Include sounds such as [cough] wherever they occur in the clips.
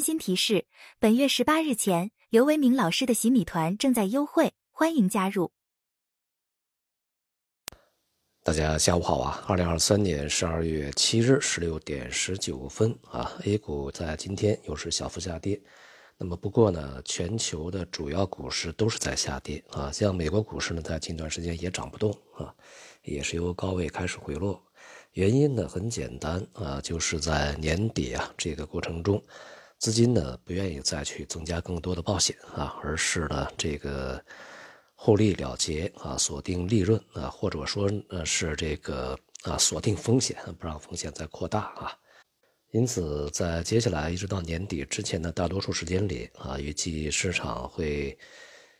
温馨提示：本月十八日前，刘维明老师的洗米团正在优惠，欢迎加入。大家下午好啊！二零二三年十二月七日十六点十九分啊，A 股在今天又是小幅下跌。那么不过呢，全球的主要股市都是在下跌啊，像美国股市呢，在近段时间也涨不动啊，也是由高位开始回落。原因呢很简单啊，就是在年底啊这个过程中，资金呢不愿意再去增加更多的保险啊，而是呢这个。获利了结啊，锁定利润啊，或者说呃是这个啊锁定风险，不让风险再扩大啊。因此，在接下来一直到年底之前的大多数时间里啊，预计市场会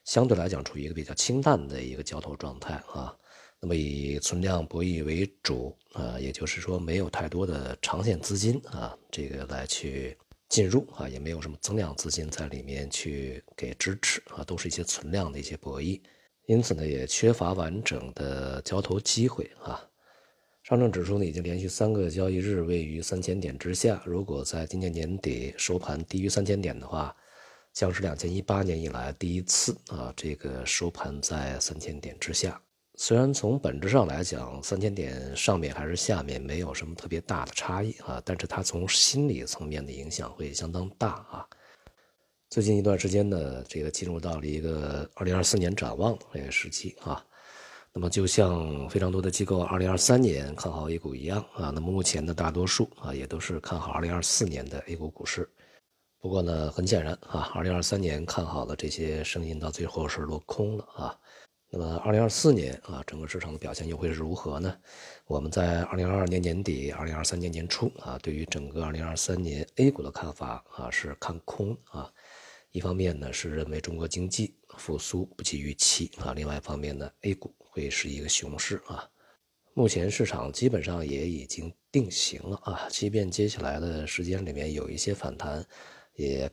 相对来讲处于一个比较清淡的一个交投状态啊。那么以存量博弈为主啊，也就是说没有太多的长线资金啊，这个来去。进入啊，也没有什么增量资金在里面去给支持啊，都是一些存量的一些博弈，因此呢，也缺乏完整的交投机会啊。上证指数呢，已经连续三个交易日位于三千点之下，如果在今年年底收盘低于三千点的话，将是两千一八年以来第一次啊，这个收盘在三千点之下。虽然从本质上来讲，三千点上面还是下面没有什么特别大的差异啊，但是它从心理层面的影响会相当大啊。最近一段时间呢，这个进入到了一个二零二四年展望这个时期啊。那么就像非常多的机构二零二三年看好 A 股一样啊，那么目前的大多数啊也都是看好二零二四年的 A 股股市。不过呢，很显然啊，二零二三年看好的这些声音到最后是落空了啊。那么，二零二四年啊，整个市场的表现又会是如何呢？我们在二零二二年年底、二零二三年年初啊，对于整个二零二三年 A 股的看法啊是看空啊。一方面呢是认为中国经济复苏不及预期啊，另外一方面呢 A 股会是一个熊市啊。目前市场基本上也已经定型了啊，即便接下来的时间里面有一些反弹，也。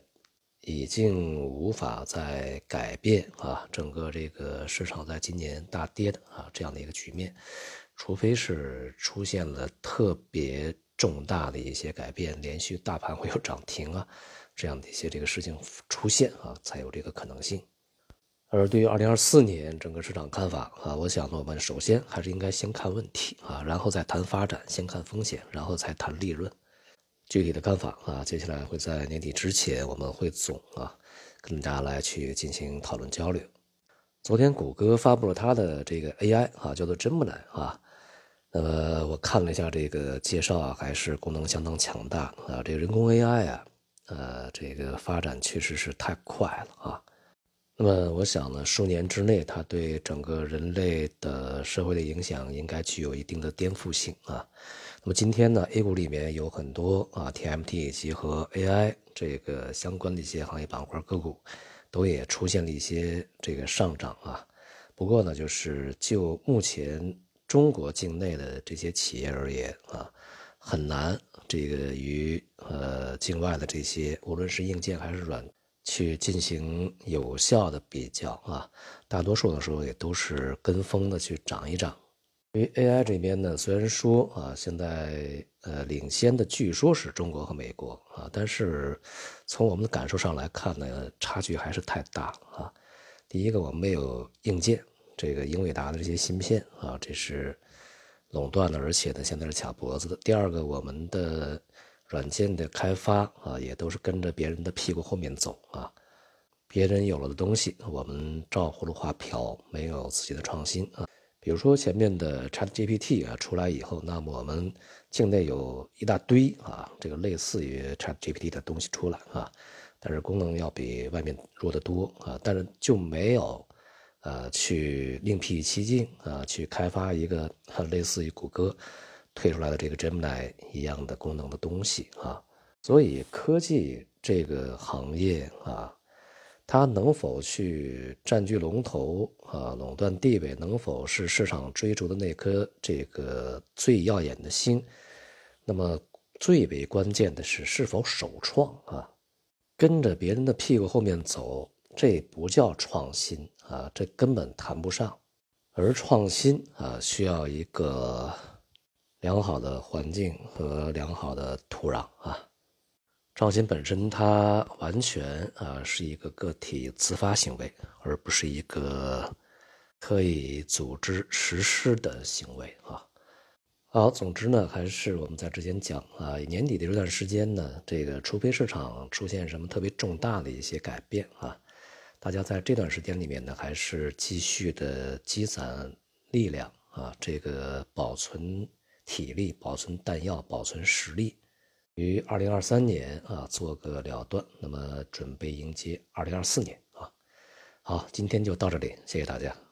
已经无法再改变啊，整个这个市场在今年大跌的啊这样的一个局面，除非是出现了特别重大的一些改变，连续大盘会有涨停啊这样的一些这个事情出现啊，才有这个可能性。而对于二零二四年整个市场看法啊，我想，我们首先还是应该先看问题啊，然后再谈发展，先看风险，然后才谈利润。具体的看法啊，接下来会在年底之前，我们汇总啊，跟大家来去进行讨论交流。昨天谷歌发布了它的这个 AI 啊，叫做 Gemini 啊，那么我看了一下这个介绍啊，还是功能相当强大啊。这个人工 AI 啊，呃，这个发展确实是太快了啊。那么我想呢，数年之内，它对整个人类的社会的影响应该具有一定的颠覆性啊。那么今天呢，A 股里面有很多啊，TMT 以及和 AI 这个相关的一些行业板块个股，都也出现了一些这个上涨啊。不过呢，就是就目前中国境内的这些企业而言啊，很难这个与呃境外的这些无论是硬件还是软。去进行有效的比较啊，大多数的时候也都是跟风的去涨一涨。因为 AI 这边呢，虽然说啊，现在呃领先的据说是中国和美国啊，但是从我们的感受上来看呢，差距还是太大啊。第一个，我们没有硬件，这个英伟达的这些芯片啊，这是垄断的，而且呢现在是卡脖子的。第二个，我们的。软件的开发啊，也都是跟着别人的屁股后面走啊。别人有了的东西，我们照葫芦画瓢，没有自己的创新啊。比如说前面的 Chat GPT 啊出来以后，那么我们境内有一大堆啊，这个类似于 Chat GPT 的东西出来啊，但是功能要比外面弱得多啊，但是就没有呃去另辟蹊径啊，去开发一个 [laughs] 类似于谷歌。推出来的这个 Gemini 一样的功能的东西啊，所以科技这个行业啊，它能否去占据龙头啊，垄断地位，能否是市场追逐的那颗这个最耀眼的星？那么最为关键的是是否首创啊？跟着别人的屁股后面走，这不叫创新啊，这根本谈不上。而创新啊，需要一个。良好的环境和良好的土壤啊，创新本身它完全啊是一个个体自发行为，而不是一个可以组织实施的行为啊。好，总之呢，还是我们在之前讲啊，年底的这段时间呢，这个除非市场出现什么特别重大的一些改变啊，大家在这段时间里面呢，还是继续的积攒力量啊，这个保存体力、保存弹药、保存实力，于二零二三年啊做个了断，那么准备迎接二零二四年啊。好，今天就到这里，谢谢大家。